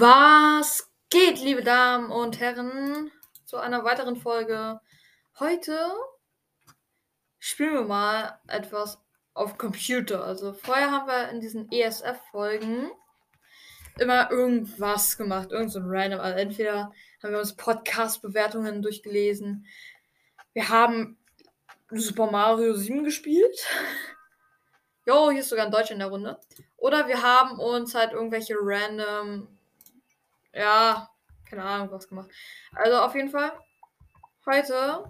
Was geht, liebe Damen und Herren, zu einer weiteren Folge. Heute spielen wir mal etwas auf Computer. Also vorher haben wir in diesen ESF-Folgen immer irgendwas gemacht, irgend so ein random. Also entweder haben wir uns Podcast-Bewertungen durchgelesen, wir haben Super Mario 7 gespielt. Jo, hier ist sogar ein Deutsch in der Runde. Oder wir haben uns halt irgendwelche random ja, keine Ahnung, was gemacht. Also auf jeden Fall, heute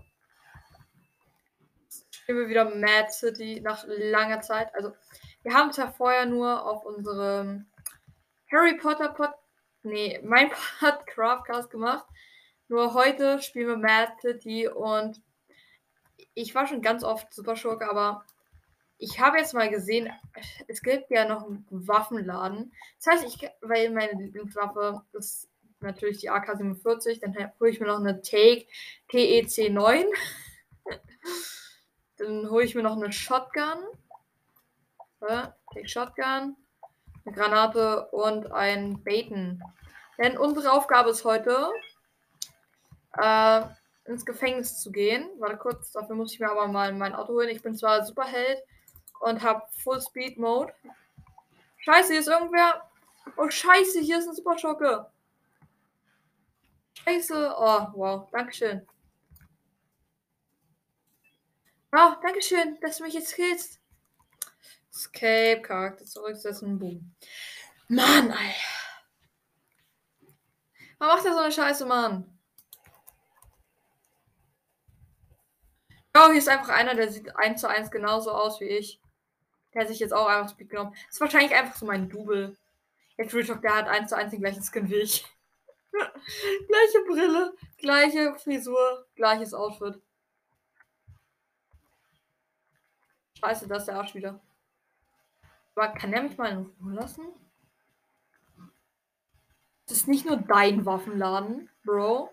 spielen wir wieder Mad City nach langer Zeit. Also, wir haben es ja vorher nur auf unserem Harry Potter Pod, nee, mein Podcraftcast gemacht. Nur heute spielen wir Mad City und ich war schon ganz oft Super Schurke, aber ich habe jetzt mal gesehen, es gibt ja noch einen Waffenladen. Das heißt, ich, weil meine Lieblingswaffe ist natürlich die AK-47, dann hole ich mir noch eine Take TEC 9. dann hole ich mir noch eine Shotgun. Ja, Take Shotgun, eine Granate und ein Baiten. Denn unsere Aufgabe ist heute, äh, ins Gefängnis zu gehen. Warte kurz, dafür muss ich mir aber mal mein Auto holen. Ich bin zwar Superheld, und habe Full Speed Mode. Scheiße, hier ist irgendwer. Oh, scheiße, hier ist ein Super Schocke. Scheiße. Oh, wow. Dankeschön. Oh, Dankeschön, dass du mich jetzt killst. Escape, Charakter zurücksetzen, boom. Mann, ey. Warum macht er so eine Scheiße, Mann? Oh, hier ist einfach einer, der sieht eins zu eins genauso aus wie ich. Hat sich jetzt auch einfach Speed genommen. Das ist wahrscheinlich einfach so mein Double. Jetzt Real Talk, der hat eins zu eins den gleichen Skin wie ich. gleiche Brille, gleiche Frisur, gleiches Outfit. Scheiße, da ist der Arsch wieder. Aber kann der mich mal in Ruhe lassen? Das ist nicht nur dein Waffenladen, Bro.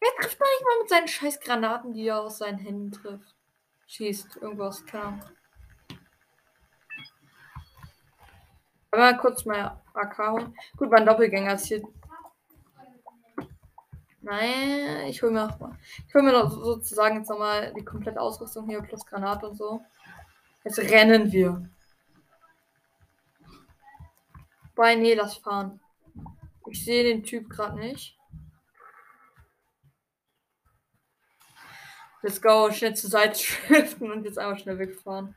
Er trifft doch nicht mal mit seinen scheiß Granaten, die er aus seinen Händen trifft. Schießt irgendwas, keine Ahnung. Aber kurz mal AK holen. Gut, mein Doppelgänger ist hier. Nein, ich hole mir noch mal. Ich hole mir noch sozusagen jetzt nochmal die komplette Ausrüstung hier plus Granate und so. Jetzt rennen wir. Bei nee, lass fahren. Ich sehe den Typ gerade nicht. Let's go, schnell zur Seite schriften und jetzt einfach schnell wegfahren.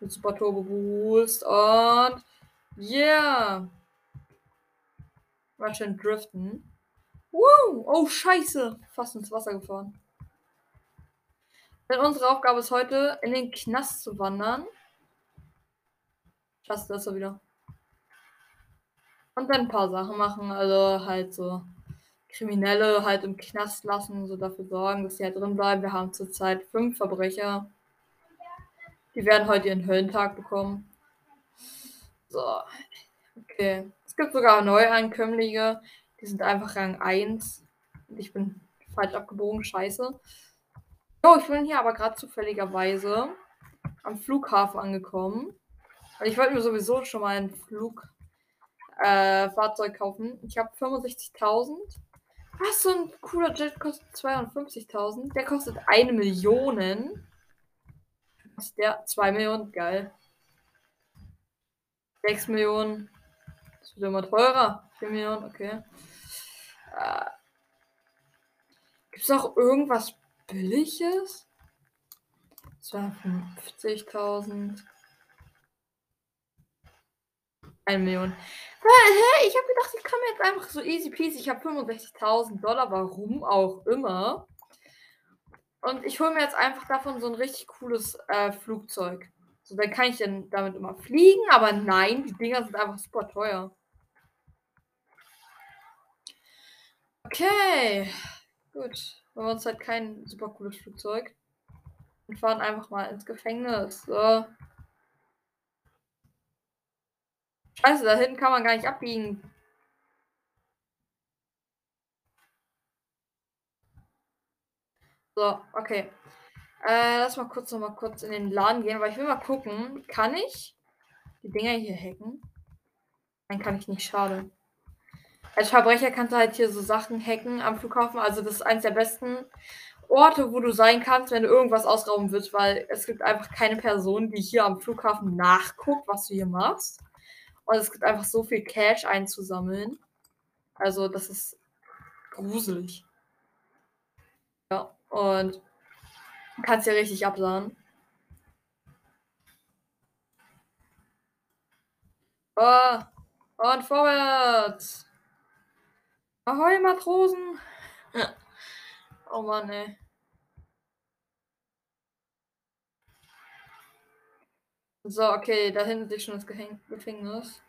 Mit Super Turbo Boost und Yeah. War schön driften. Woo! Oh, scheiße. Fast ins Wasser gefahren. Denn unsere Aufgabe ist heute, in den Knast zu wandern. Schaffst du das so wieder? Und dann ein paar Sachen machen. Also halt so Kriminelle halt im Knast lassen, so dafür sorgen, dass sie halt drin bleiben. Wir haben zurzeit fünf Verbrecher. Die werden heute ihren Höllentag bekommen. So. Okay. Es gibt sogar Neuankömmlinge. Die sind einfach Rang 1. Und ich bin falsch abgebogen. Scheiße. Oh, ich bin hier aber gerade zufälligerweise am Flughafen angekommen. Ich wollte mir sowieso schon mal ein Flugfahrzeug äh, kaufen. Ich habe 65.000. Was, so ein cooler Jet kostet 52.000. Der kostet eine Million. Was ist der? 2 Millionen. Geil. 6 Millionen. Das wird immer teurer. 4 Millionen, okay. Äh, Gibt es auch irgendwas Billiges? 250.000. 1 Million. Hä? Ich habe gedacht, ich komme jetzt einfach so easy peasy. Ich habe 65.000 Dollar, warum auch immer. Und ich hole mir jetzt einfach davon so ein richtig cooles äh, Flugzeug. So, dann kann ich dann damit immer fliegen, aber nein, die Dinger sind einfach super teuer. Okay. Gut. Wir haben uns halt kein super cooles Flugzeug. Und fahren einfach mal ins Gefängnis. So. Scheiße, da hinten kann man gar nicht abbiegen. So, okay. Äh, lass mal kurz noch mal kurz in den Laden gehen, weil ich will mal gucken, kann ich die Dinger hier hacken? Nein, kann ich nicht, schade. Als Verbrecher kannst du halt hier so Sachen hacken am Flughafen. Also das ist eines der besten Orte, wo du sein kannst, wenn du irgendwas ausrauben willst, weil es gibt einfach keine Person, die hier am Flughafen nachguckt, was du hier machst. Und es gibt einfach so viel Cash einzusammeln. Also das ist gruselig. Ja, und kannst ja richtig absahen. Oh, und vorwärts. Ahoi, Matrosen. Oh Mann, ey. So, okay, da hinten ist schon das Gefängnis.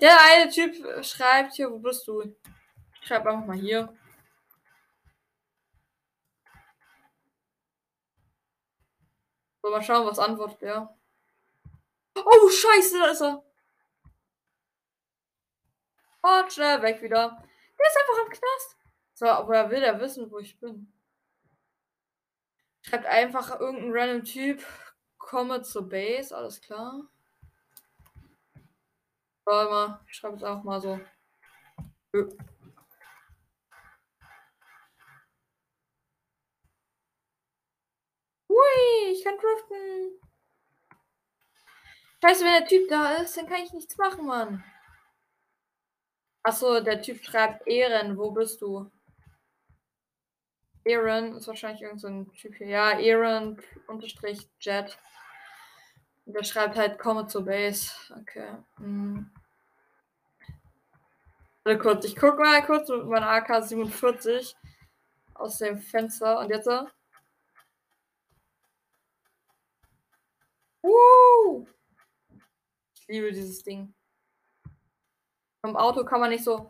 Der eine Typ schreibt hier, wo bist du? Schreib einfach mal hier. So, mal schauen, was antwortet er. Oh, scheiße, da ist er. Und schnell weg wieder. Der ist einfach im Knast. So, woher will der wissen, wo ich bin? Schreibt einfach irgendein random Typ. Komme zur Base, alles klar. Warte mal, ich schreibe es auch mal so. Hui, ich kann driften. Scheiße, wenn der Typ da ist, dann kann ich nichts machen, Mann. Achso, der Typ schreibt Ehren, wo bist du? Aaron ist wahrscheinlich irgendein so Typ hier. Ja, Aaron unterstrich Jet. Der schreibt halt, komme zur Base. Okay. Hm. Warte kurz, ich guck mal kurz mit meiner AK-47 aus dem Fenster. Und jetzt? Uh! Ich liebe dieses Ding. Im Auto kann man nicht so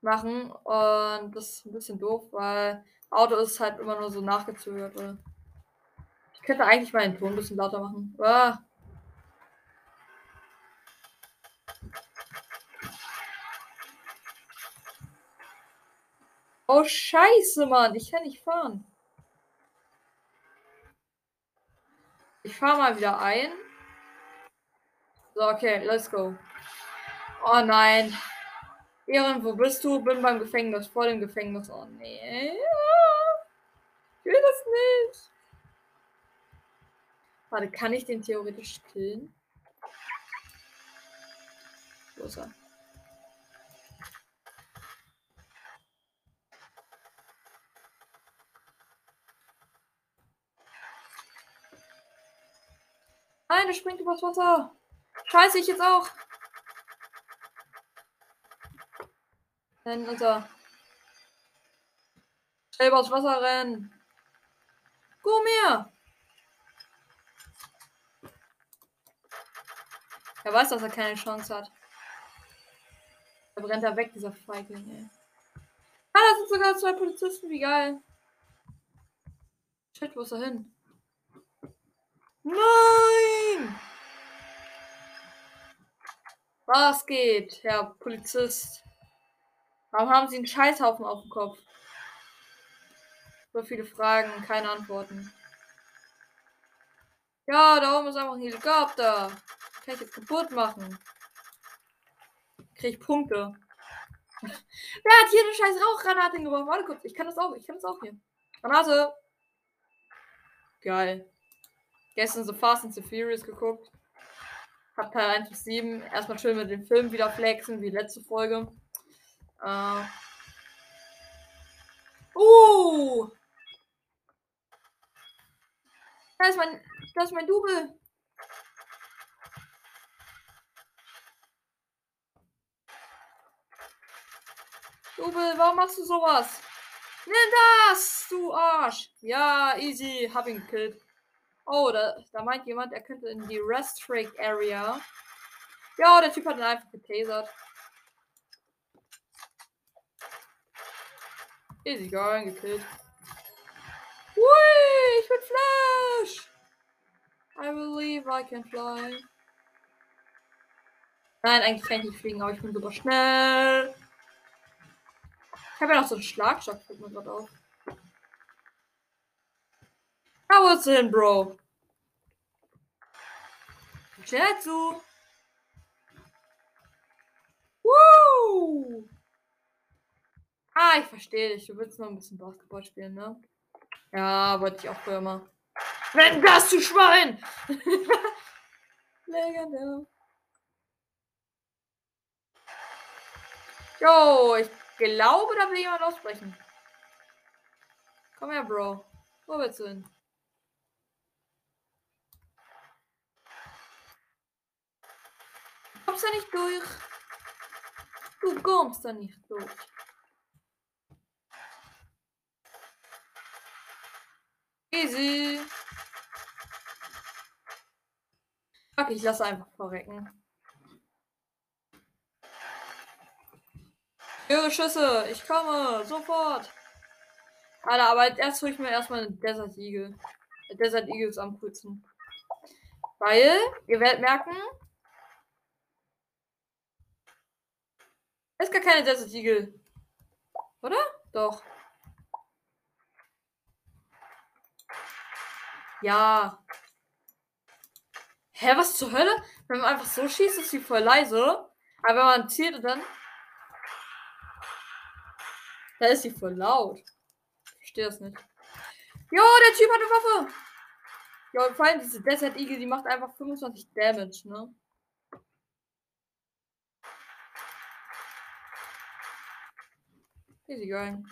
machen und das ist ein bisschen doof, weil Auto ist halt immer nur so nachgezögert. Ich könnte eigentlich mal den Ton ein bisschen lauter machen. Ah. Oh Scheiße, Mann, ich kann nicht fahren. Ich fahre mal wieder ein. So, okay, let's go. Oh nein. Ehren, wo bist du? Bin beim Gefängnis, vor dem Gefängnis. Oh nee. Ich will das nicht. Warte, kann ich den theoretisch killen? Wo ist er? Nein, der springt übers Wasser. Scheiße, ich jetzt auch. Dann unser. Schnell übers Wasser rennen. Komm her. Er weiß, dass er keine Chance hat. Er brennt da weg, dieser Feigling, ey. Ah, da sind sogar zwei Polizisten, wie geil. Shit, wo ist er hin? Nein! Was geht, Herr Polizist? Warum haben Sie einen Scheißhaufen auf dem Kopf? So viele Fragen, keine Antworten. Ja, da oben ist einfach ein Helikopter. Kann ich jetzt kaputt machen. Krieg ich Punkte. Wer hat hier eine scheiß Rauchgranate hingeworfen? Warte kurz, ich kann das auch, ich kann das auch hier. Granate. Geil. Gestern so Fast and the Furious geguckt. Hab Teil 1 bis 7. Erstmal schön mit dem Film wieder flexen, wie letzte Folge. Äh. Uh! Da ist mein, da ist mein Double. Double, warum machst du sowas? Nimm das, du Arsch. Ja, easy, hab ihn gekillt. Oh, da, da meint jemand, er könnte in die Rest Break Area. Ja, der Typ hat ihn einfach getasert. Easy going, gekillt. Hui, ich bin Flash. I believe I can fly. Nein, eigentlich kann ich nicht fliegen, aber ich bin super schnell. Ich habe ja noch so einen Schlagstock, fällt mir gerade auf. How was it, Bro? Schnell zu. Wow! Ah, ich verstehe dich. Du willst noch ein bisschen Basketball spielen, ne? Ja, wollte ich auch früher mal. Wenn das zu Schwein! Legendär. Jo, ich glaube, da will jemand ausbrechen. Komm her, Bro. Wo willst du hin? Kommst da nicht durch. Du kommst da nicht durch. Easy. Okay, ich lasse einfach verrecken. Ihre Schüsse, ich komme, sofort. Alter, aber erst hole ich mir erstmal einen Desert Eagle. Desert Eagle ist am coolsten. Weil, ihr werdet merken, ist gar keine Desert Eagle. Oder? Doch. Ja. Hä, was zur Hölle? Wenn man einfach so schießt, ist sie voll leise. Aber wenn man zielt und dann da ist sie voll laut. Ich verstehe das nicht. Jo, der Typ hat eine Waffe. Ja, vor allem diese Desert Eagle, die macht einfach 25 Damage, ne? Easy going.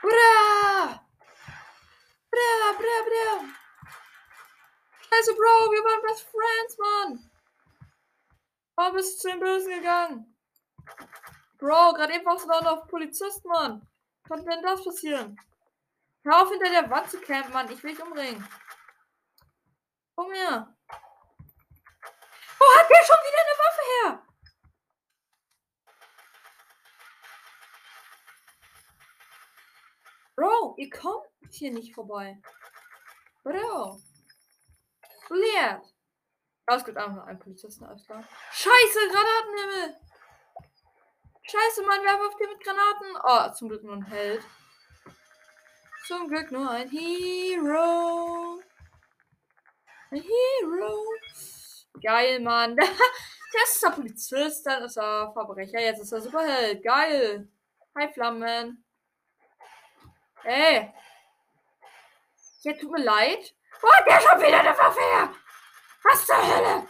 Bra! Bra, bra, bra! Scheiße, Bro, wir waren Best Friends, Mann! Warum bist du zu den Bösen gegangen? Bro, gerade eben warst du da noch Polizist, Mann. Konnte denn das passieren? Hör auf, hinter der Wand zu campen, Mann. Ich will dich umbringen. Komm her. Wo hat der schon wieder eine Waffe her? Bro, ihr kommt hier nicht vorbei. Bro. Leert. Oh, es gibt einfach einen Polizisten, alles klar. Scheiße, Granatenhimmel. Scheiße, Mann, wer wirft hier mit Granaten? Oh, zum Glück nur ein Held. Zum Glück nur ein Hero. Ein Hero. Geil, Mann. Das ist der Polizist, dann ist er Verbrecher, jetzt ist er Superheld. Geil. Hi, Flammen. Ey. Ja, tut mir leid. Hat der schon wieder eine Waffe her? Was zur Hölle?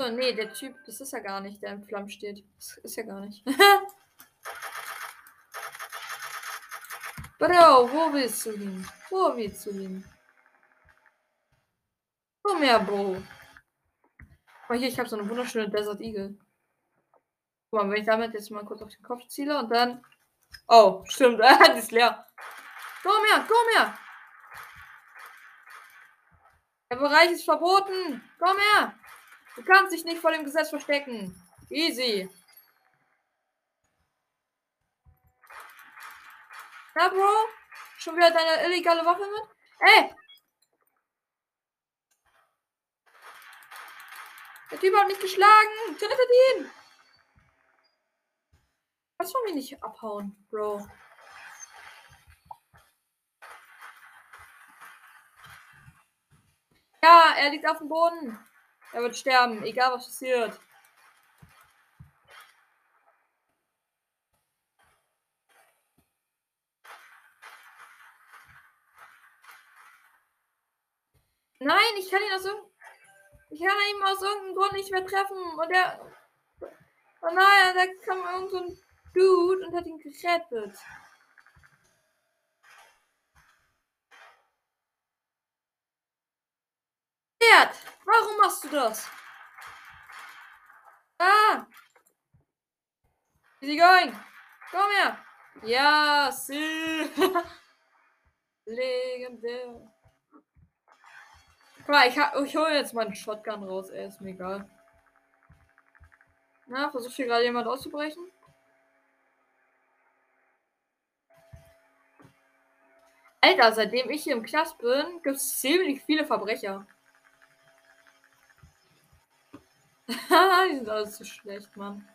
So, nee, der Typ, das ist ja gar nicht, der im Flammen steht. Das ist ja gar nicht. Bro, wo willst du hin? Wo willst du hin? Komm her, Bro. Guck mal hier, ich habe so eine wunderschöne Desert Eagle. Guck mal, wenn ich damit jetzt mal kurz auf den Kopf ziele und dann. Oh, stimmt, die ist leer. Komm her, komm her! Der Bereich ist verboten. Komm her! Du kannst dich nicht vor dem Gesetz verstecken. Easy. Na, Bro? Schon wieder deine illegale Waffe mit? Ey! Der Typ hat mich geschlagen. Tötet ihn! Kannst du mich nicht abhauen, Bro? Ja, er liegt auf dem Boden. Er wird sterben, egal was passiert. Nein, ich kann ihn aus irgendeinem. Ich kann ihn aus irgendeinem Grund nicht mehr treffen. Und er. Oh nein, da kam irgend so ein Dude und hat ihn gerettet. Pferd, warum machst du das? Ah! Easy going. Komm her. Ja, sie. Legendär. Mal, ich, ich hole jetzt meinen Shotgun raus, ey, ist mir egal. Na, versucht hier gerade jemand auszubrechen? Alter, seitdem ich hier im Knast bin, gibt es ziemlich viele Verbrecher. Die sind alles zu schlecht, Mann.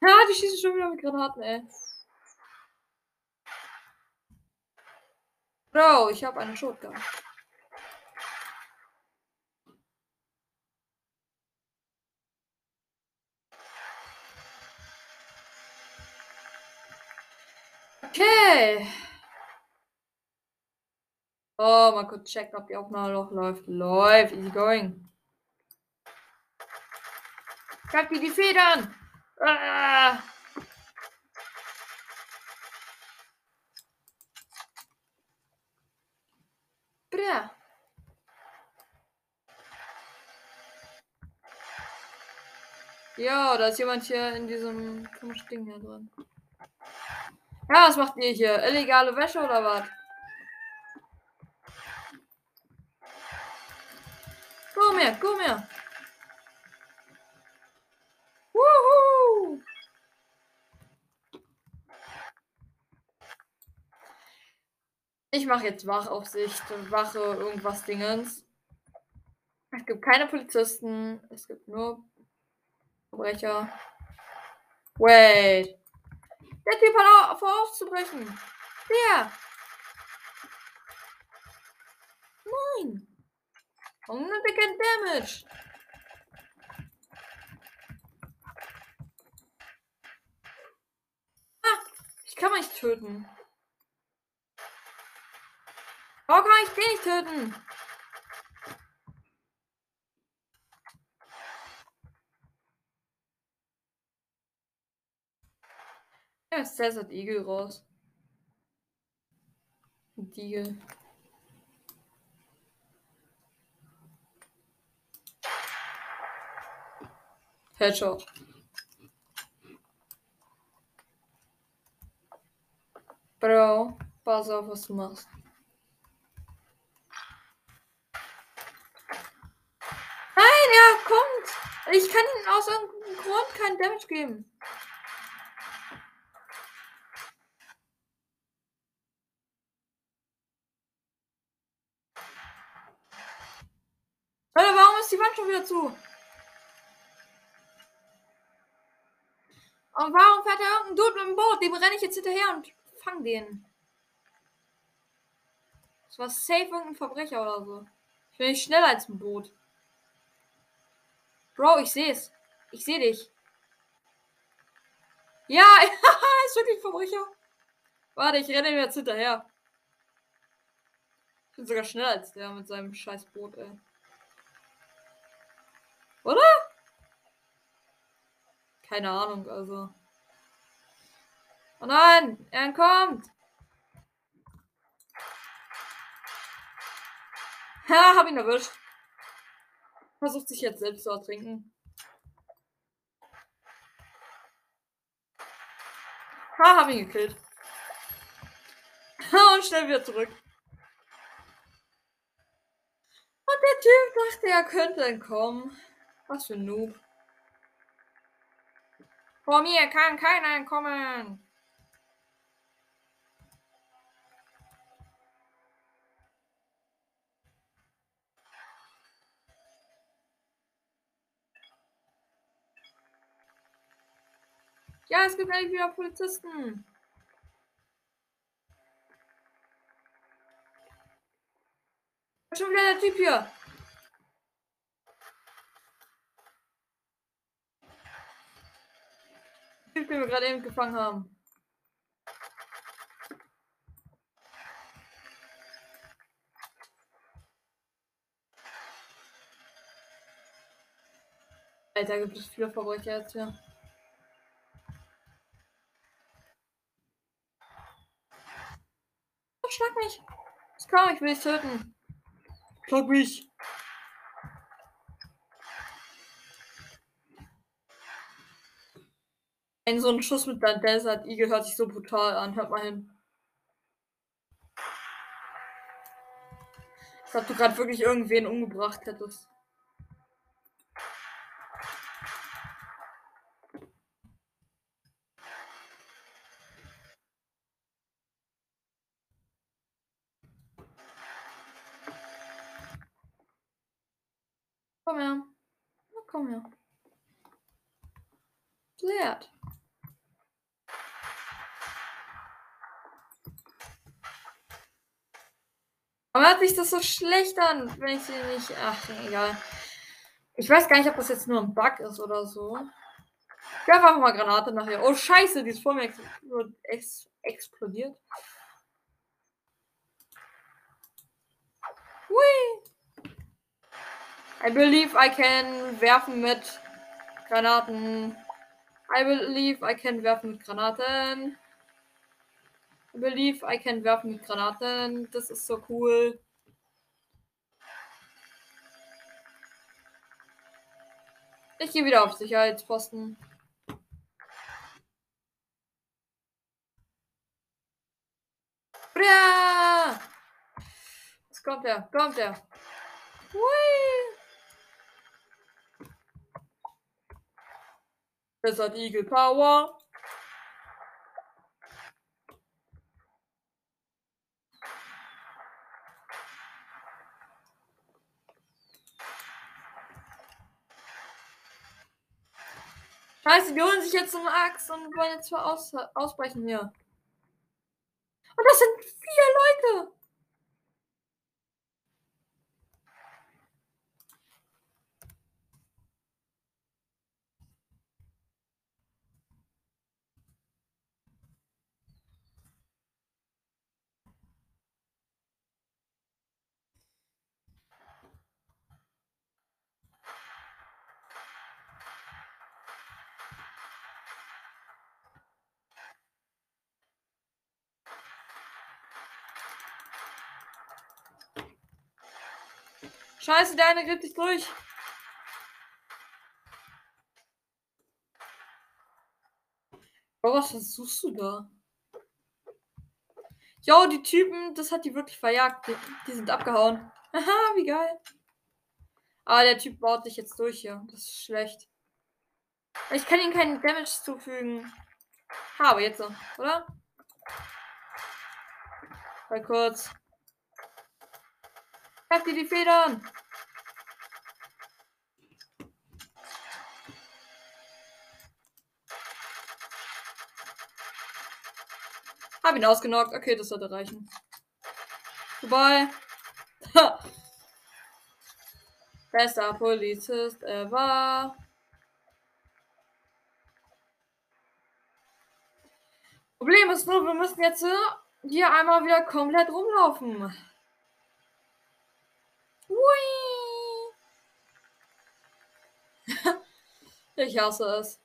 Ja, die schießen schon wieder mit Granaten, ey. Bro, ich habe eine Shotgun. Okay. Oh, mal kurz checken, ob die Aufnahme noch läuft. Läuft, easy going. Gab die die Federn. Ah. Bra. Ja, da ist jemand hier in diesem komischen Ding hier drin. Ja, was macht ihr hier? Illegale Wäsche oder was? Komm her, komm her. Wuhu! Ich mache jetzt Wachaufsicht, Wache, irgendwas Dingens. Es gibt keine Polizisten, es gibt nur Verbrecher. Wait. Der Typ hat vor aufzubrechen. Der. Nein. Significant damage. Ah, ich kann mich töten. Warum kann ich den nicht töten? Ja, Desert Eagle raus. Eagle. Headshot. Bro, pass auf, was du machst. Nein, er kommt. Ich kann ihm aus irgendeinem Grund keinen Damage geben. Alter, warum ist die Wand schon wieder zu? Und warum fährt da irgendein Dude mit dem Boot? Dem renne ich jetzt hinterher und fang den. Das war safe irgendein Verbrecher oder so. Ich bin nicht schneller als ein Boot. Bro, ich seh's. Ich seh dich. Ja, ist wirklich ein Verbrecher. Warte, ich renne ihm jetzt hinterher. Ich bin sogar schneller als der mit seinem scheiß Boot, ey. Oder? Keine Ahnung, also. Oh nein, er entkommt. Ha, hab ihn erwischt. Versucht sich jetzt selbst zu ertrinken. Ha, hab ihn gekillt. Und schnell wieder zurück. Und der Typ dachte, er könnte entkommen. Was für ein Noob. Vor mir kann keiner entkommen. Ja, es gibt eigentlich wieder Polizisten. Schon wieder der Typ hier. Typ, den wir gerade eben gefangen haben. Alter, gibt es viele Verbrecher jetzt hier. Oh, schlag mich! Ich komm, ich will dich töten. Schlag mich! Ein so ein Schuss mit der Desert Eagle hört sich so brutal an. Hört mal hin. Als ob du gerade wirklich irgendwen umgebracht hättest. Komm her. Na, komm her. Leert. Aber hört sich das so schlecht an, wenn ich sie nicht. Ach, egal. Ich weiß gar nicht, ob das jetzt nur ein Bug ist oder so. Ich werfe einfach mal Granate nachher. Oh, Scheiße, die ist vor mir ex explodiert. Hui. I believe I can werfen mit Granaten. I believe I can werfen mit Granaten. I believe I can werfen mit Granaten. Das ist so cool. Ich gehe wieder auf Sicherheitsposten. Ja! Jetzt kommt er, kommt er. Hui! Es hat Eagle Power. Scheiße, die holen sich jetzt eine Axt und wollen jetzt aus, ausbrechen hier. Und das sind vier Leute. Scheiße, der eine gibt sich durch. Oh, was versuchst du da? Jo, die Typen, das hat die wirklich verjagt. Die, die sind abgehauen. Haha, wie geil. Ah, der Typ baut sich jetzt durch hier. Das ist schlecht. Ich kann ihm keinen Damage zufügen. Habe jetzt so, oder? Mal kurz. Habt ihr die Federn? Hab ihn ausgenockt. Okay, das sollte reichen. Vorbei. Bester Polizist ever. Problem ist nur, wir müssen jetzt hier einmal wieder komplett rumlaufen. Hui. Ich hasse es.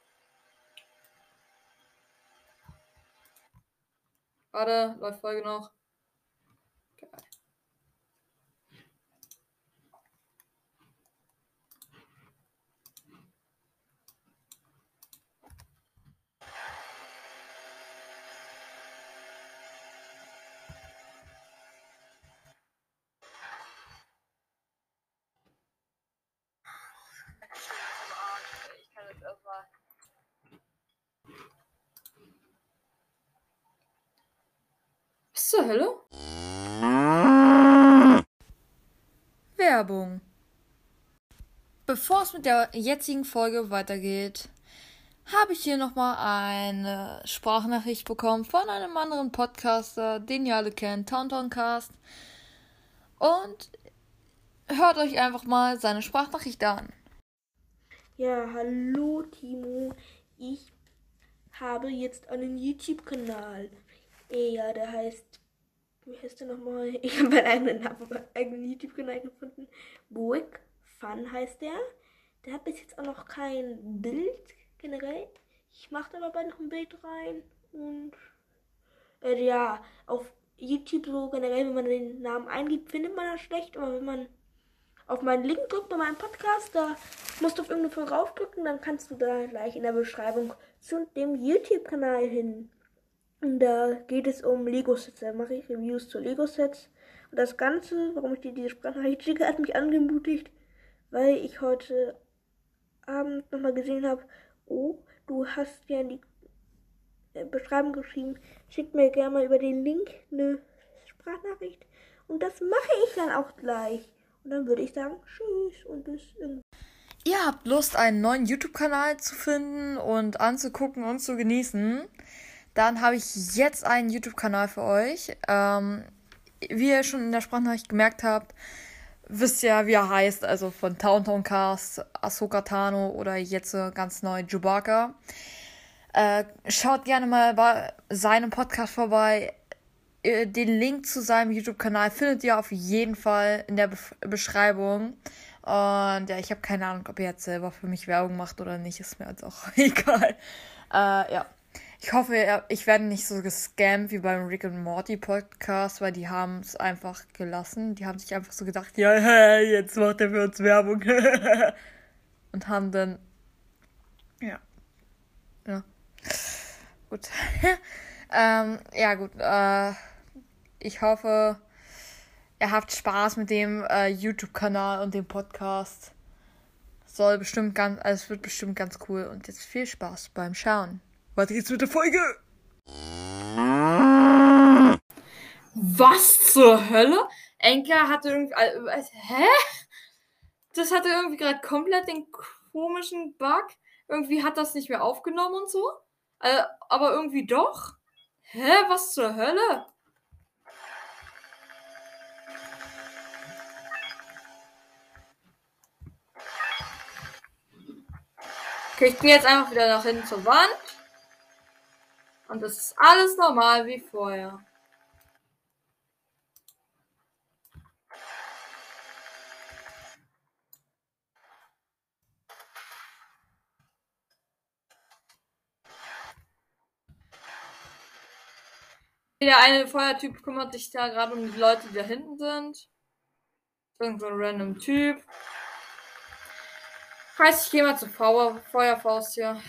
Warte, läuft Folge noch. Zur Hölle? Werbung. Bevor es mit der jetzigen Folge weitergeht, habe ich hier nochmal eine Sprachnachricht bekommen von einem anderen Podcaster, den ihr alle kennt, Tauntoncast. Und hört euch einfach mal seine Sprachnachricht an. Ja, hallo Timo. Ich habe jetzt einen YouTube-Kanal. Ja, der heißt. Wie heißt der nochmal? Ich habe meinen eigenen YouTube-Kanal gefunden. Buick Fun heißt der. Der hat bis jetzt auch noch kein Bild generell. Ich mache da aber noch ein Bild rein. Und äh, ja, auf YouTube so generell, wenn man den Namen eingibt, findet man das schlecht. Aber wenn man auf meinen Link drückt bei meinem Podcast, da musst du auf irgendeine Folge raufdrücken, dann kannst du da gleich in der Beschreibung zu dem YouTube-Kanal hin. Da geht es um Lego-Sets. Da mache ich Reviews zu Lego-Sets. Und das Ganze, warum ich dir diese Sprachnachricht schicke, hat mich angemutigt, weil ich heute Abend nochmal gesehen habe, oh, du hast ja in die äh, Beschreibung geschrieben, schick mir gerne mal über den Link eine Sprachnachricht. Und das mache ich dann auch gleich. Und dann würde ich sagen, tschüss und bis irgendwann. Ihr habt Lust, einen neuen YouTube-Kanal zu finden und anzugucken und zu genießen, dann habe ich jetzt einen YouTube-Kanal für euch. Ähm, wie ihr schon in der Sprachnachricht gemerkt habt, wisst ihr, wie er heißt, also von Town Cast, Ahsoka Tano oder jetzt ganz neu Chewbacca. Äh, schaut gerne mal bei seinem Podcast vorbei. Äh, den Link zu seinem YouTube-Kanal findet ihr auf jeden Fall in der Be Beschreibung. Und ja, ich habe keine Ahnung, ob er jetzt selber für mich Werbung macht oder nicht. Ist mir jetzt auch egal. Äh, ja. Ich hoffe, ich werde nicht so gescammt wie beim Rick and Morty Podcast, weil die haben es einfach gelassen. Die haben sich einfach so gedacht, ja, hey, jetzt macht er für uns Werbung. Und haben dann. Ja. Ja. Gut. ähm, ja, gut. Äh, ich hoffe, ihr habt Spaß mit dem äh, YouTube-Kanal und dem Podcast. Soll bestimmt ganz, also es wird bestimmt ganz cool. Und jetzt viel Spaß beim Schauen. Weiter geht's mit der Folge. Was zur Hölle? Enker hatte irgendwie. Äh, hä? Das hatte irgendwie gerade komplett den komischen Bug. Irgendwie hat das nicht mehr aufgenommen und so. Äh, aber irgendwie doch. Hä? Was zur Hölle? Okay, ich bin jetzt einfach wieder nach hinten zur Wand. Und es ist alles normal wie vorher. Der eine Feuertyp kümmert sich da gerade um die Leute, die da hinten sind. Irgendwo ein random Typ. Heißt, ich gehe mal zur Feuerfaust hier.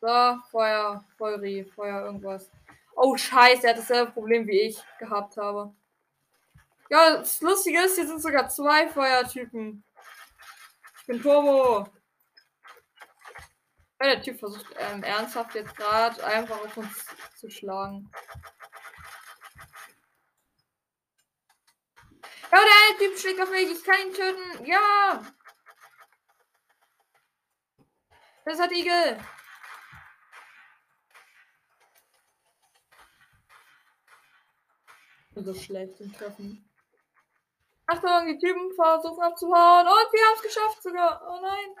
So, Feuer, Feuerie, Feuer, irgendwas. Oh, scheiße, er hat dasselbe Problem wie ich gehabt habe. Ja, das Lustige ist, hier sind sogar zwei Feuertypen. Ich bin Turbo. Ja, der Typ versucht ähm, ernsthaft jetzt gerade einfach auf uns zu schlagen. Ja, der eine Typ schlägt auf mich. Ich kann ihn töten. Ja. Das hat Igel. So schlecht im Treffen. Achtung, die Typen versuchen abzuhauen. Und wir haben es geschafft sogar. Oh nein.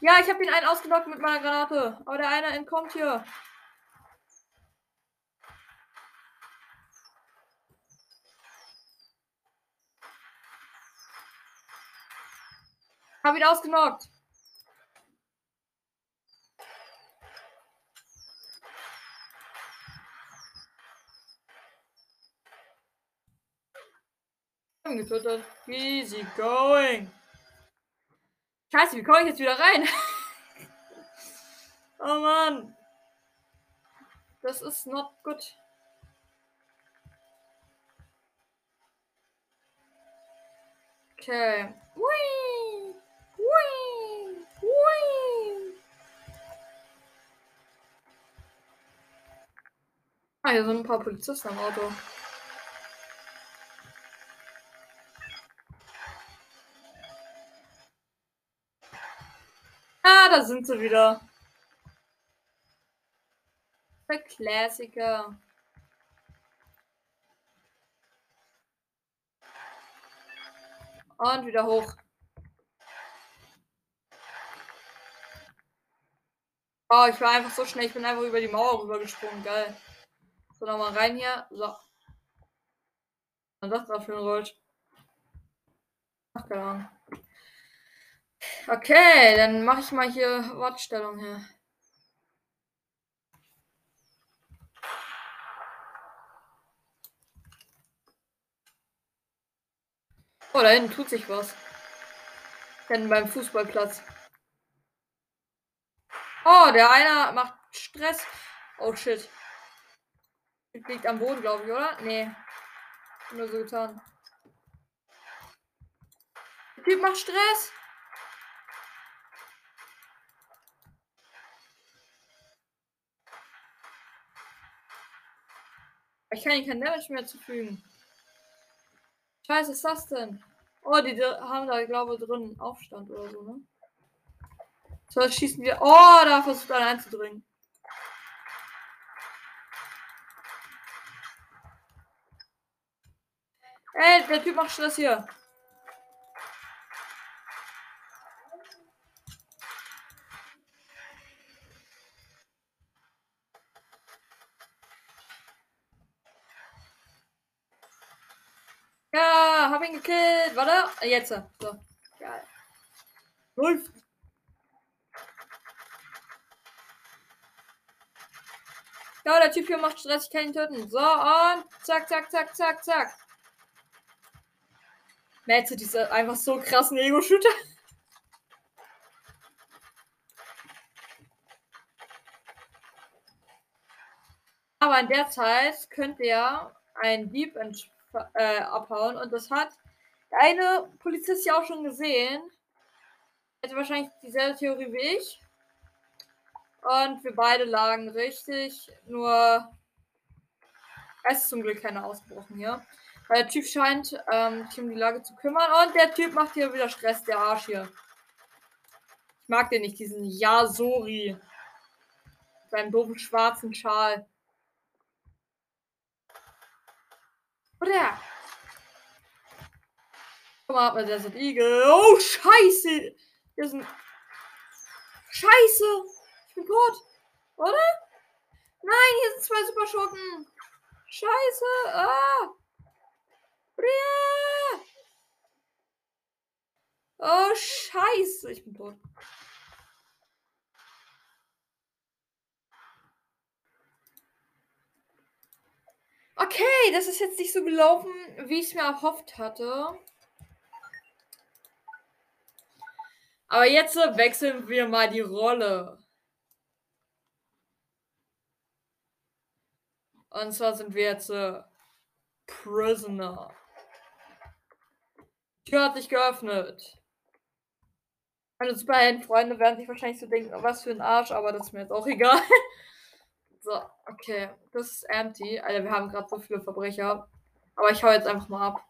Ja, ich habe ihn einen ausgenockt mit meiner Granate. Aber der eine entkommt hier. Hab ihn ausgenockt. Getötet. Easy going. Scheiße, wie komme ich jetzt wieder rein? oh Mann. Das ist not good. Okay. Whee! Whee! Whee! Ah, hier sind ein paar Polizisten am Auto. Da sind sie wieder. Der Klassiker. Und wieder hoch. Oh, ich war einfach so schnell. Ich bin einfach über die Mauer rübergesprungen. Geil. So, nochmal rein hier. So. Und das dafür rollt. Ach, keine Ahnung. Okay, dann mache ich mal hier Wortstellung her. Oh, da hinten tut sich was. Denn beim Fußballplatz. Oh, der einer macht Stress. Oh shit. Liegt am Boden, glaube ich, oder? Nee. Nur so getan. Der Typ macht Stress. Ich kann ihnen kein Damage mehr zufügen. Scheiße, ist das denn? Oh, die haben da, glaube ich, drin Aufstand oder so, ne? So, schießen wir. Oh, da versucht einer einzudringen. Ey, der Typ macht Stress hier. Ihn gekillt. Warte. Jetzt. So. Geil. Wolf. Ja, der Typ hier macht Stress. Ich kann ihn töten. So, und zack, zack, zack, zack, zack. Netze, diese einfach so krassen Ego-Shooter. Aber in der Zeit könnte ja ein Dieb äh, abhauen und das hat eine Polizist ja auch schon gesehen. Hätte wahrscheinlich dieselbe Theorie wie ich. Und wir beide lagen richtig. Nur es ist zum Glück keiner ausgebrochen hier. Weil der Typ scheint ähm, sich um die Lage zu kümmern. Und der Typ macht hier wieder Stress, der Arsch hier. Ich mag den nicht, diesen Yasori. Seinen doofen schwarzen Schal. Oder? Guck mal, der Desert Eagle. Oh, scheiße. Hier ist ein. Scheiße. Ich bin tot. Oder? Nein, hier sind zwei Superschurken. Scheiße. Ah. Oh, scheiße. Ich bin tot. Okay, das ist jetzt nicht so gelaufen, wie ich es mir erhofft hatte. Aber jetzt wechseln wir mal die Rolle. Und zwar sind wir jetzt äh, Prisoner. Tür hat sich geöffnet. Meine Superhelden-Freunde werden sich wahrscheinlich so denken, was für ein Arsch, aber das ist mir jetzt auch egal. so, okay. Das ist empty. Alter, wir haben gerade so viele Verbrecher. Aber ich hau jetzt einfach mal ab.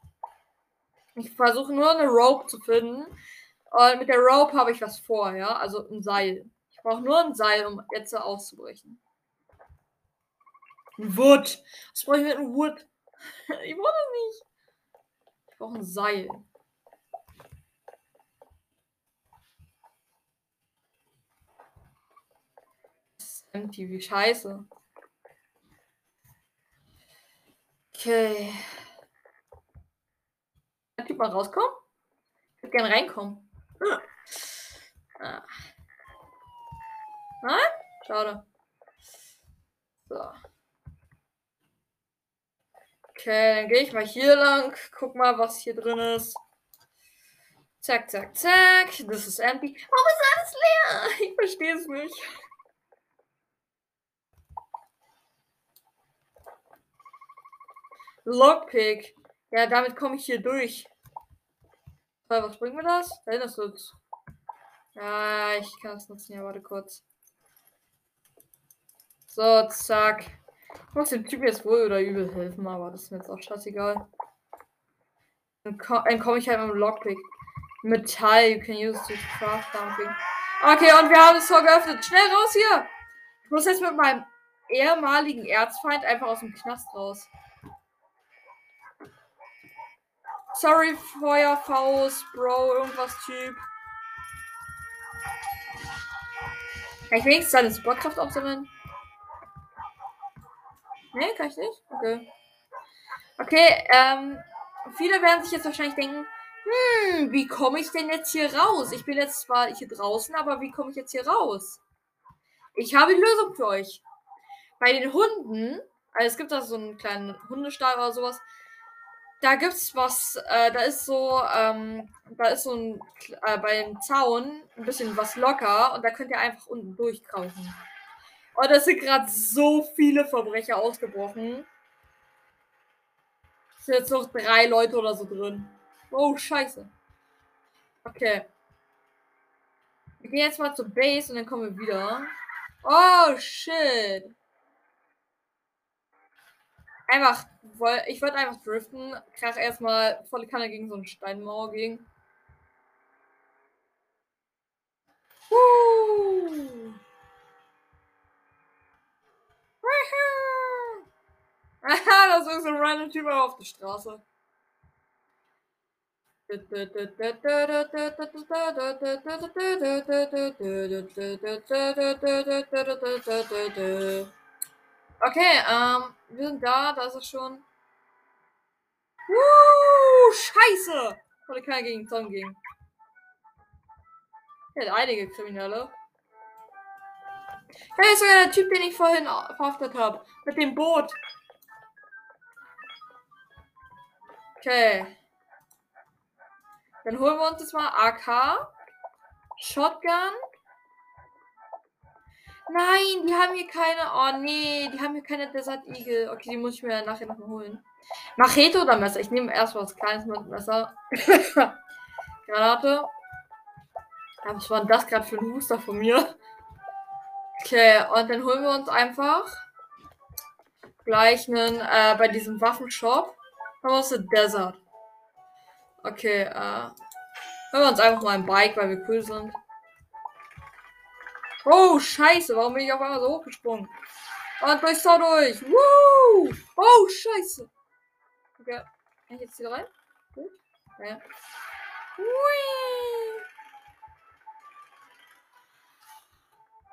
Ich versuche nur eine Rope zu finden. Und mit der Rope habe ich was vor, ja? Also ein Seil. Ich brauche nur ein Seil, um jetzt auszubrechen. Ein Wood. Was brauche ich mit einem Wood? ich brauche das nicht. Ich brauche ein Seil. Wie scheiße. Okay. Kann Typ mal rauskommen? Ich würde gerne reinkommen. Ah. Nein? Schade. So. Okay, dann gehe ich mal hier lang. Guck mal, was hier drin ist. Zack, zack, zack. Das ist empty. Warum ist alles leer? Ich verstehe es nicht. Lockpick. Ja, damit komme ich hier durch. So, was bringt mir das? Erinnerst du es? Ja, ich kann es nutzen. Ja, warte kurz. So, zack. Ich muss dem Typ jetzt wohl oder übel helfen, aber das ist mir jetzt auch scheißegal. Dann, dann komme ich halt mit dem Lockpick. Metall, you can use to craft something. Okay, und wir haben das Tor geöffnet. Schnell raus hier! Ich muss jetzt mit meinem ehemaligen Erzfeind einfach aus dem Knast raus. Sorry, Feuerfaust, Bro, irgendwas Typ. Kann ich wenigstens seine Superkraft aufsammeln? Nee, kann ich nicht? Okay. Okay, ähm, viele werden sich jetzt wahrscheinlich denken, hm, wie komme ich denn jetzt hier raus? Ich bin jetzt zwar hier draußen, aber wie komme ich jetzt hier raus? Ich habe die Lösung für euch. Bei den Hunden, also es gibt da so einen kleinen Hundestall oder sowas, da gibt's was, äh, da ist so, ähm, da ist so ein, äh, beim Zaun ein bisschen was locker und da könnt ihr einfach unten durchkrauchen. Und da sind gerade so viele Verbrecher ausgebrochen. Sind jetzt noch drei Leute oder so drin. Oh, scheiße. Okay. Wir gehen jetzt mal zur Base und dann kommen wir wieder. Oh, shit. Einfach, ich wollte einfach driften, krach erstmal volle Kanne gegen so eine Steinmauer gegen. Uh. Aha, das ist so ein random Typ auf der Straße. Okay, ähm, wir sind da, da ist er schon. Uh, scheiße! Hatte keiner gegen Tom gegen. Er hat einige Kriminelle. Ja, ist sogar der Typ, den ich vorhin verhaftet habe. Mit dem Boot. Okay. Dann holen wir uns jetzt mal AK. Shotgun. Nein, die haben hier keine. Oh nee, die haben hier keine Desert Eagle. Okay, die muss ich mir nachher noch holen. Machete oder Messer? Ich nehme erstmal was Kleines mit Messer. Granate. Was war denn das gerade für ein Huster von mir? Okay, und dann holen wir uns einfach gleich einen äh, bei diesem Waffenshop. Aus the Desert. Okay, äh. Hören wir uns einfach mal ein Bike, weil wir cool sind. Oh, scheiße, warum bin ich auf einmal so hochgesprungen? Und durchs Tor durch. Woo! Oh, scheiße. Okay. Kann ich jetzt hier rein? Gut. Ja. Hui.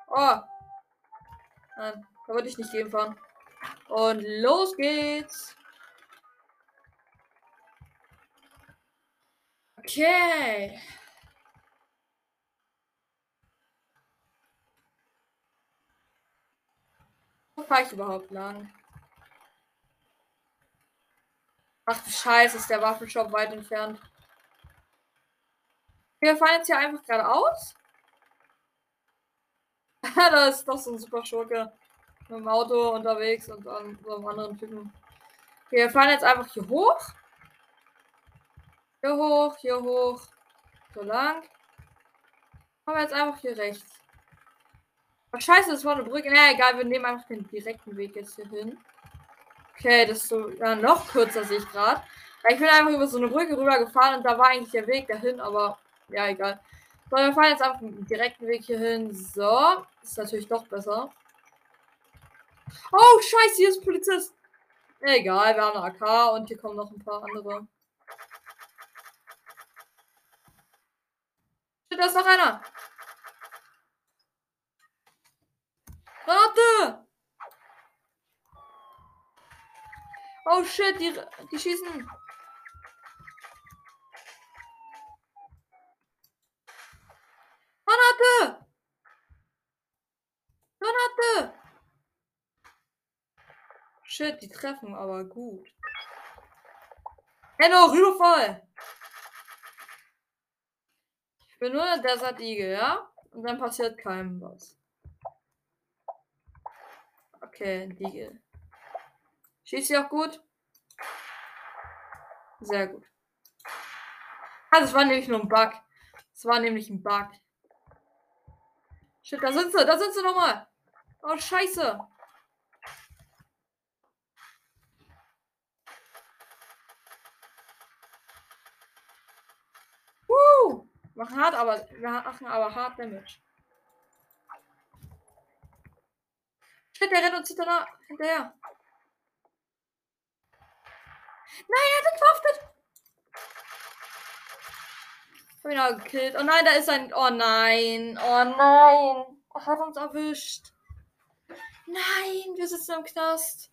Oh. Nein, da würde ich nicht gehen fahren. Und los geht's. Okay. Fahre ich überhaupt lang? Ach du Scheiße, ist der Waffenshop weit entfernt. Wir fahren jetzt hier einfach geradeaus. da ist doch so ein super Schurke mit dem Auto unterwegs und an so einem anderen Typen. Wir fahren jetzt einfach hier hoch. Hier hoch, hier hoch. So lang. Machen wir jetzt einfach hier rechts. Ach, scheiße, das war eine Brücke. Na egal, wir nehmen einfach den direkten Weg jetzt hier hin. Okay, das ist so ja, noch kürzer, sehe ich gerade. Ich bin einfach über so eine Brücke rüber gefahren und da war eigentlich der Weg dahin, aber ja, egal. So, wir fahren jetzt einfach den direkten Weg hier hin. So, ist natürlich doch besser. Oh, scheiße, hier ist ein Polizist. Egal, wir haben eine AK und hier kommen noch ein paar andere. Da ist noch einer. Warte! Oh shit, die, die schießen. Granate! Granate! Shit, die treffen aber gut. Hello, Rüberfall! bin nur der Eagle, ja? Und dann passiert keinem was. Okay, ein Eagle. Schießt sie auch gut? Sehr gut. Ah, das war nämlich nur ein Bug. Das war nämlich ein Bug. Shit, da sind sie, da sind sie nochmal. Oh, scheiße. Machen hart, aber machen aber hart Damage. Shit, der rennt uns hinterher. hinterher. Nein, er hat entwaffnet. Hab ihn auch gekillt. Oh nein, da ist ein. Oh nein. Oh nein. Er hat uns erwischt. Nein, wir sitzen im Knast.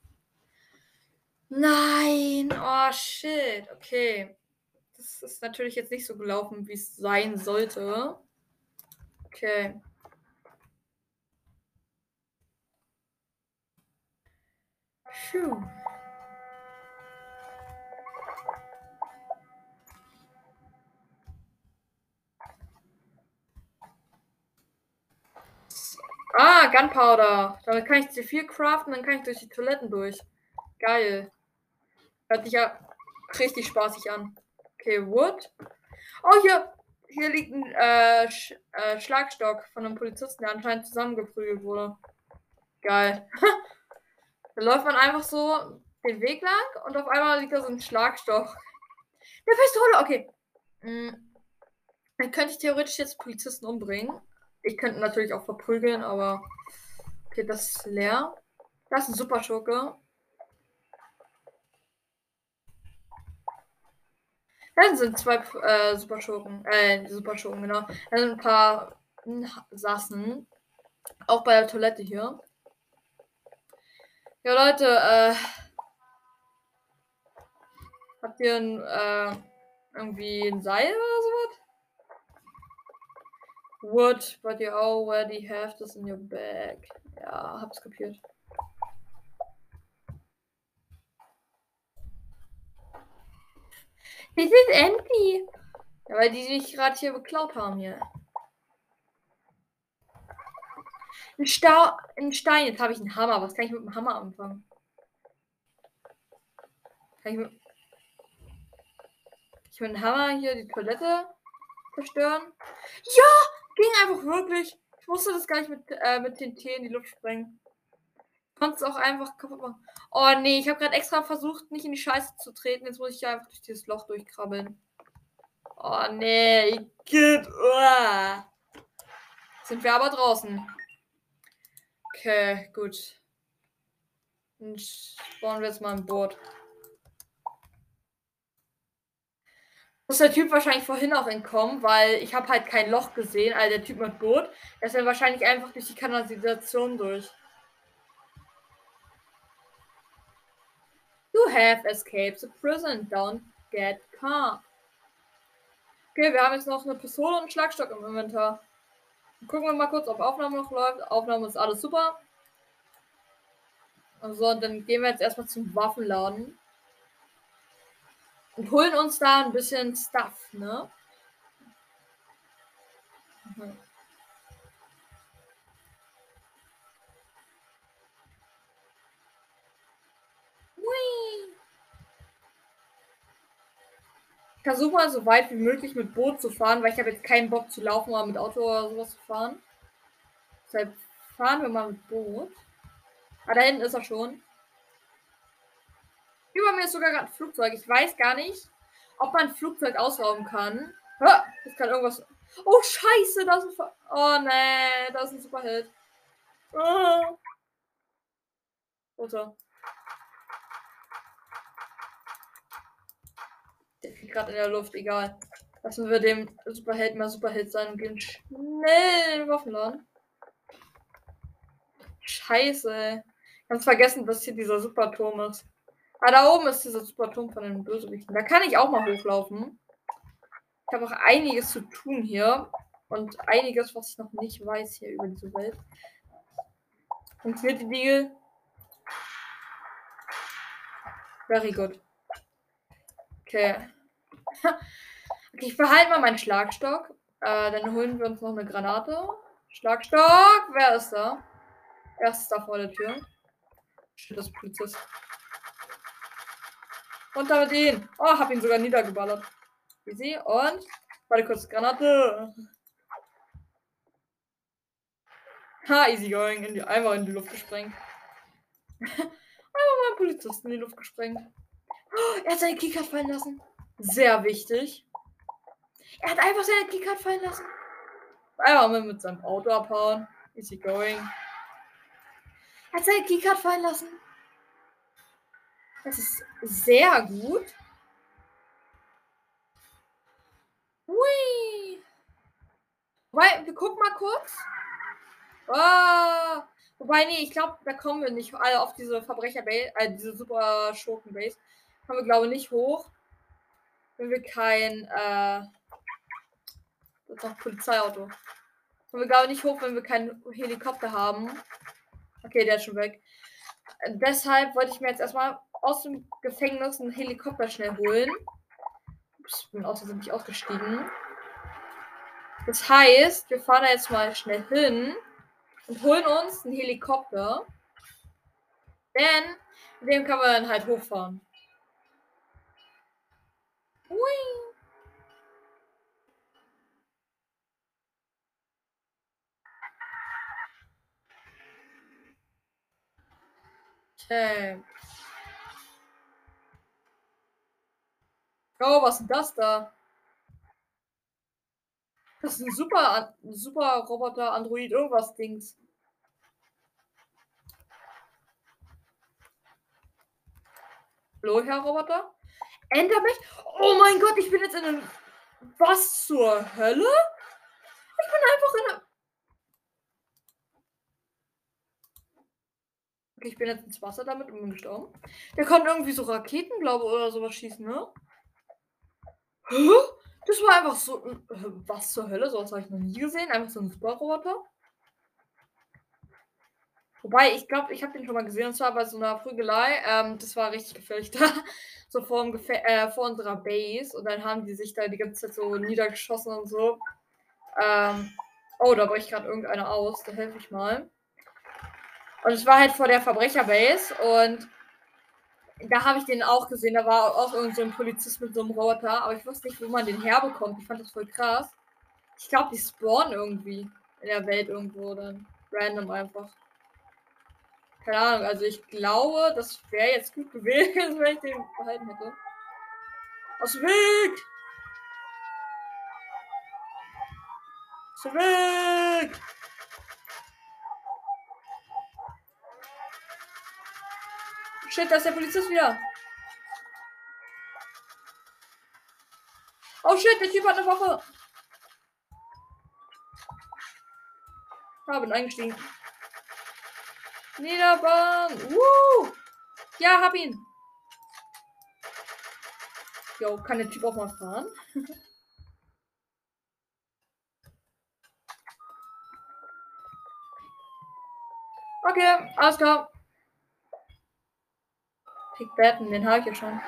Nein. Oh shit. Okay das ist natürlich jetzt nicht so gelaufen, wie es sein sollte. Okay. Phew. Ah, Gunpowder. Damit kann ich C4 craften, dann kann ich durch die Toiletten durch. Geil. Hört sich ja richtig spaßig an. Okay, Wood. Oh, hier, hier liegt ein äh, Sch äh, Schlagstock von einem Polizisten, der anscheinend zusammengeprügelt wurde. Geil. da läuft man einfach so den Weg lang und auf einmal liegt da so ein Schlagstock. Der Pistole, okay. Hm. Dann könnte ich theoretisch jetzt Polizisten umbringen. Ich könnte natürlich auch verprügeln, aber okay, das ist leer. Das ist ein super Schurke. Da sind zwei äh, Superschurken. Äh, Superschurken, genau. Da sind ein paar Sassen. Auch bei der Toilette hier. Ja, Leute, äh. Habt ihr ein, äh, irgendwie ein Seil oder sowas? Wood, but you already have this in your bag. Ja, hab's kapiert. This is empty. Ja, weil die sich gerade hier beklaut haben hier. Ein, Sta ein Stein. Jetzt habe ich einen Hammer. Was kann ich mit dem Hammer anfangen? Kann ich mit, ich mit dem Hammer hier die Toilette zerstören? Ja! Ging einfach wirklich. Ich musste das gar nicht mit, äh, mit den T in die Luft sprengen. Konnte es auch einfach kaputt machen. Oh nee, ich habe gerade extra versucht, nicht in die Scheiße zu treten. Jetzt muss ich hier einfach durch dieses Loch durchkrabbeln. Oh nee, geht. Oh. Sind wir aber draußen. Okay, gut. Und bauen wir jetzt mal ein Boot. Muss der Typ wahrscheinlich vorhin auch entkommen, weil ich habe halt kein Loch gesehen. Also der Typ mit Boot. Der ist dann wahrscheinlich einfach durch die Kanalisation durch. You have escaped the prison. Don't get caught. Okay, wir haben jetzt noch eine Pistole und einen Schlagstock im Inventar. Gucken wir mal kurz, ob Aufnahme noch läuft. Aufnahme ist alles super. So, und dann gehen wir jetzt erstmal zum Waffenladen. Und holen uns da ein bisschen Stuff, ne? Mhm. Ich versuche mal so weit wie möglich mit Boot zu fahren, weil ich habe jetzt keinen Bock zu laufen oder mit Auto oder sowas zu fahren. Deshalb fahren wir mal mit Boot. Ah, da hinten ist er schon. Über mir ist sogar gerade ein Flugzeug. Ich weiß gar nicht, ob man ein Flugzeug ausrauben kann. Ah, ist gerade irgendwas. Oh, scheiße, da ist ein. Oh, nee, da ist ein Superheld. Oh. Runter. Der fliegt gerade in der Luft, egal. Lassen wir dem Superheld mal Superheld sein und gehen schnell in den Waffenladen. Scheiße. Ganz vergessen, dass hier dieser Superturm ist. Ah, da oben ist dieser Superturm von den Bösewichten. Da kann ich auch mal hochlaufen. Ich habe auch einiges zu tun hier. Und einiges, was ich noch nicht weiß hier über diese Welt. Funktioniert die Diegel? Very good. Okay. okay, ich behalte mal meinen Schlagstock. Äh, dann holen wir uns noch eine Granate. Schlagstock! Wer ist da? Wer ist da vor der Tür? Shit, das Polizist. Und damit ihn. Oh, hab ihn sogar niedergeballert. Easy. Und. Warte kurz. Granate. Ha, easy going. In die, einmal in die Luft gesprengt. einmal mal einen Polizisten in die Luft gesprengt. Oh, er hat seine Keycard fallen lassen. Sehr wichtig. Er hat einfach seine Keycard fallen lassen. Einmal mit seinem Auto abhauen. Easy going. Er hat seine Keycard fallen lassen. Das ist sehr gut. Hui. Wobei, wir gucken mal kurz. Oh. Wobei, nee, ich glaube, da kommen wir nicht alle auf diese Verbrecher-Base, äh, diese super Schurken-Base. Kommen wir, glaube ich, nicht hoch. Wenn wir kein, äh, das noch Polizeiauto. Kommen wir, ich, nicht hoch, wenn wir keinen Helikopter haben. Okay, der ist schon weg. Deshalb wollte ich mir jetzt erstmal aus dem Gefängnis einen Helikopter schnell holen. Ups, bin außerdem nicht ausgestiegen. Das heißt, wir fahren da jetzt mal schnell hin und holen uns einen Helikopter. Denn mit dem kann man dann halt hochfahren. Hui. Okay. Oh, was ist denn das da? Das ist ein super, super Roboter, Android, irgendwas Dings. Hallo, Herr Roboter? Mich? Oh mein Gott, ich bin jetzt in einem. Was zur Hölle? Ich bin einfach in einem. Okay, ich bin jetzt ins Wasser damit und bin gestorben. Der konnte irgendwie so Raketen, glaube ich, oder sowas schießen, ne? Hä? Das war einfach so. Äh, was zur Hölle? Sowas habe ich noch nie gesehen. Einfach so ein Super-Roboter. Wobei, ich glaube, ich habe den schon mal gesehen, und zwar bei so einer Prügelei. Ähm, das war richtig gefährlich da. So vor, äh, vor unserer Base. Und dann haben die sich da die ganze Zeit so niedergeschossen und so. Ähm, oh, da bricht gerade irgendeiner aus. Da helfe ich mal. Und es war halt vor der Verbrecherbase. Und da habe ich den auch gesehen. Da war auch irgend so ein Polizist mit so einem Roboter. Aber ich wusste nicht, wo man den herbekommt. Ich fand das voll krass. Ich glaube, die spawnen irgendwie in der Welt irgendwo dann. Random einfach. Keine Ahnung, also ich glaube, das wäre jetzt gut gewesen, wenn ich den behalten hätte. Aus dem Weg! Aus dem Weg! Shit, da ist der Polizist wieder. Oh shit, der Typ hat eine Waffe. Ah, bin eingestiegen. Niederbahn. Woo! Ja, hab ihn. Jo, kann der Typ auch mal fahren? okay, alles klar. Pick Batten, den habe ich ja schon.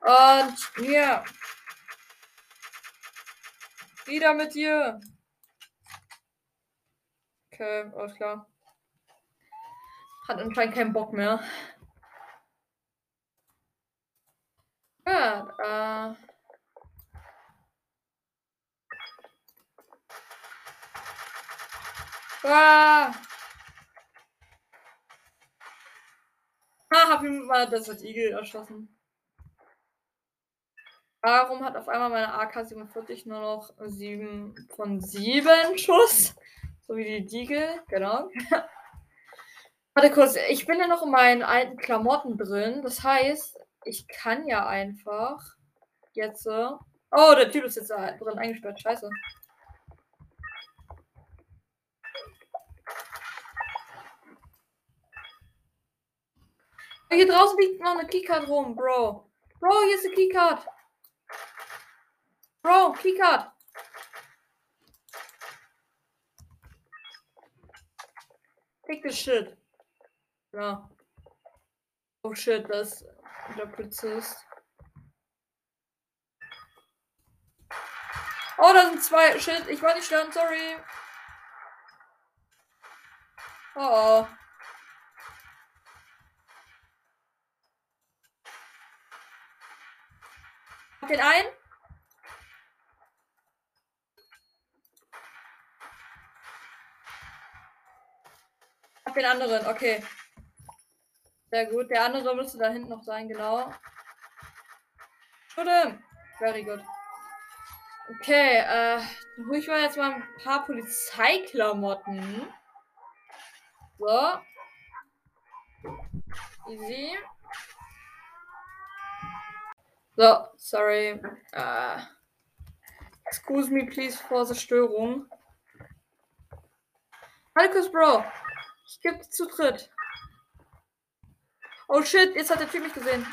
Und hier. Wieder mit dir. Okay, alles klar. Hat anscheinend keinen Bock mehr. Ja, äh. Ah! Ha, hab ihn mal das als Igel erschossen. Warum hat auf einmal meine AK-47 nur noch 7 von 7 Schuss? So wie die Diegel, genau. Warte kurz, ich bin ja noch in meinen alten Klamotten drin. Das heißt, ich kann ja einfach jetzt. Oh, der Typ ist jetzt da drin eingesperrt. Scheiße. Hier draußen liegt noch eine Keycard rum, Bro. Bro, hier ist eine Keycard. Bro, Keycard. The shit. Ja. Oh shit, das ist der Polizist. Oh, da sind zwei. Shit, ich war nicht sterben, sorry. Oh, oh. Den einen? Den anderen, okay. Sehr gut. Der andere müsste da hinten noch sein, genau. Schade. Very good. Okay, äh, dann hole ich mal jetzt mal ein paar Polizeiklamotten. So. Easy. So, sorry. Uh, excuse me, please, for the Störung. Hallo, Bro. Ich gebe Zutritt. Oh shit, jetzt hat der Typ mich gesehen.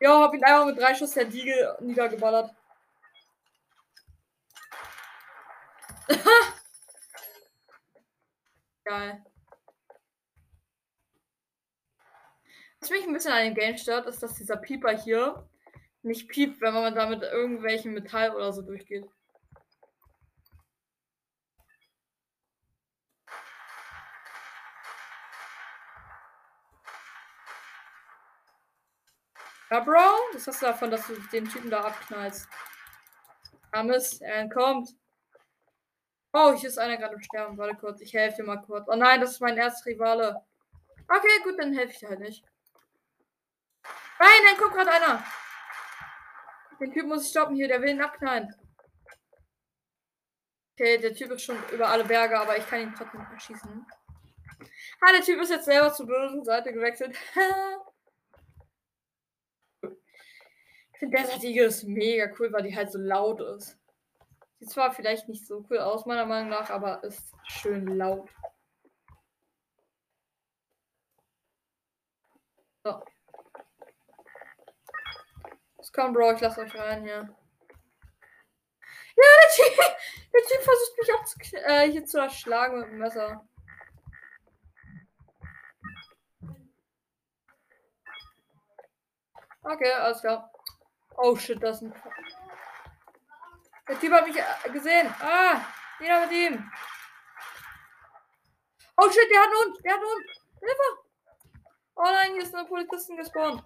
Ja, hab ihn einmal mit drei Schuss der Diegel niedergeballert. Geil. Was mich ein bisschen an dem Game stört, ist, dass dieser Pieper hier nicht piept, wenn man da mit irgendwelchen Metall oder so durchgeht. Ja, Bro, was hast du davon, dass du den Typen da abknallst? Amis, er entkommt. Oh, hier ist einer gerade im Sterben. Warte kurz, ich helfe dir mal kurz. Oh nein, das ist mein Rivale. Okay, gut, dann helfe ich dir halt nicht. Nein, dann kommt gerade einer. Den Typ muss ich stoppen hier, der will ihn abknallen. Okay, der Typ ist schon über alle Berge, aber ich kann ihn trotzdem erschießen. Ah, der Typ ist jetzt selber zur bösen Seite gewechselt. ich finde Desert ist mega cool, weil die halt so laut ist. Sieht zwar vielleicht nicht so cool aus, meiner Meinung nach, aber ist schön laut. So. Jetzt komm, Bro, ich lass euch rein hier. Ja, der Typ, der typ versucht mich auch äh, hier zu erschlagen mit dem Messer. Okay, alles klar. Oh shit, das ist ein. Der Typ hat mich äh, gesehen. Ah, jeder mit ihm. Oh shit, der hat einen Hund. Der hat einen Hund. Hilfe. Oh nein, hier ist eine Polizistin gespawnt.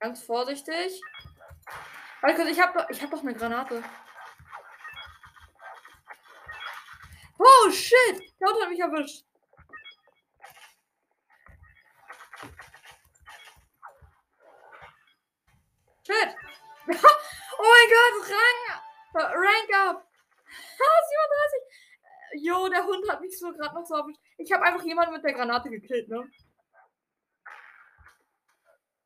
Ganz vorsichtig. Warte ich habe doch, ich hab doch eine Granate. Oh shit! Der Auto hat mich erwischt. Shit! oh mein Gott, Rang! Rank up! 37! Jo, der Hund hat mich so gerade noch so erwischt. Ich habe einfach jemanden mit der Granate gekillt, ne?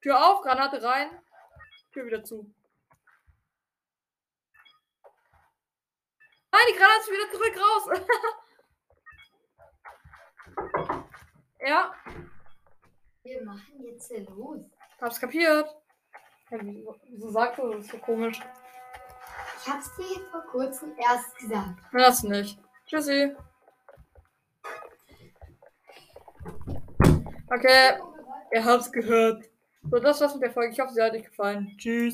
Tür auf, Granate rein. Tür wieder zu. Nein, die Granate ist wieder zurück raus. ja. Wir machen jetzt hier los. Hab's kapiert. Wieso sagst du das so komisch? Ich hab's dir vor kurzem erst gesagt. Das nicht. Tschüssi. Okay, ihr habt's gehört. So, das war's mit der Folge. Ich hoffe, sie hat euch gefallen. Tschüss.